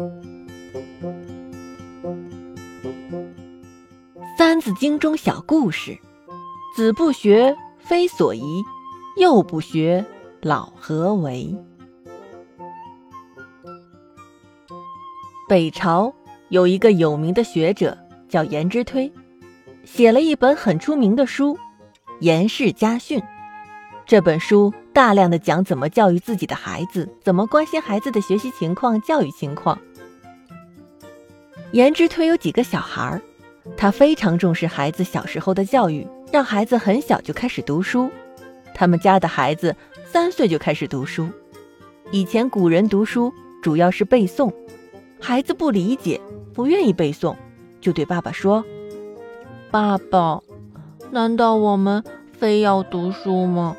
《三字经》中小故事：子不学，非所宜；幼不学，老何为？北朝有一个有名的学者叫颜之推，写了一本很出名的书《颜氏家训》。这本书大量的讲怎么教育自己的孩子，怎么关心孩子的学习情况、教育情况。颜之推有几个小孩儿，他非常重视孩子小时候的教育，让孩子很小就开始读书。他们家的孩子三岁就开始读书。以前古人读书主要是背诵，孩子不理解，不愿意背诵，就对爸爸说：“爸爸，难道我们非要读书吗？”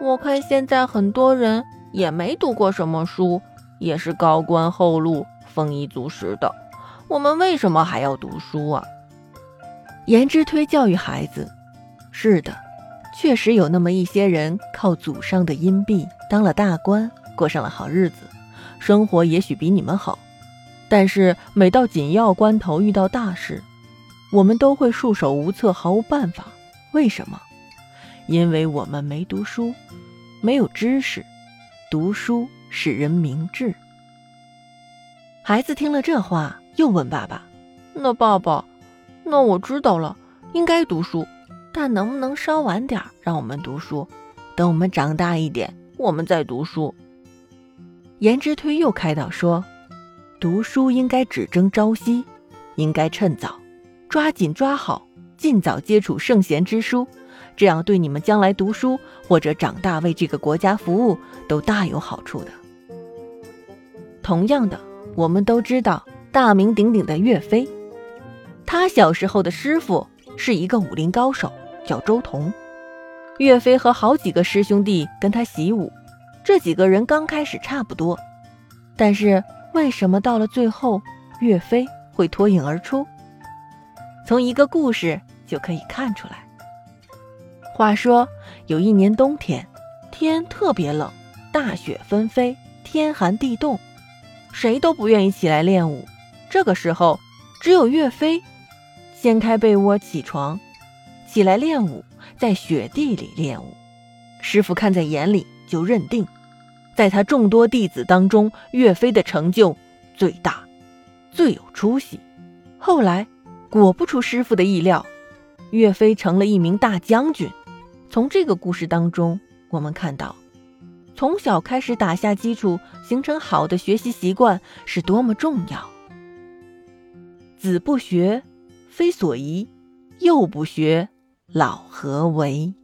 我看现在很多人也没读过什么书，也是高官厚禄、丰衣足食的。我们为什么还要读书啊？颜之推教育孩子：是的，确实有那么一些人靠祖上的荫庇当了大官，过上了好日子，生活也许比你们好。但是每到紧要关头，遇到大事，我们都会束手无策，毫无办法。为什么？因为我们没读书，没有知识。读书使人明智。孩子听了这话，又问爸爸：“那爸爸，那我知道了，应该读书，但能不能稍晚点让我们读书？等我们长大一点，我们再读书。”颜之推又开导说：“读书应该只争朝夕，应该趁早，抓紧抓好，尽早接触圣贤之书。”这样对你们将来读书或者长大为这个国家服务都大有好处的。同样的，我们都知道大名鼎鼎的岳飞，他小时候的师傅是一个武林高手，叫周同。岳飞和好几个师兄弟跟他习武，这几个人刚开始差不多，但是为什么到了最后岳飞会脱颖而出？从一个故事就可以看出来。话说有一年冬天，天特别冷，大雪纷飞，天寒地冻，谁都不愿意起来练武。这个时候，只有岳飞掀开被窝起床，起来练武，在雪地里练武。师傅看在眼里，就认定，在他众多弟子当中，岳飞的成就最大，最有出息。后来，果不出师傅的意料，岳飞成了一名大将军。从这个故事当中，我们看到，从小开始打下基础，形成好的学习习惯是多么重要。子不学，非所宜；幼不学，老何为？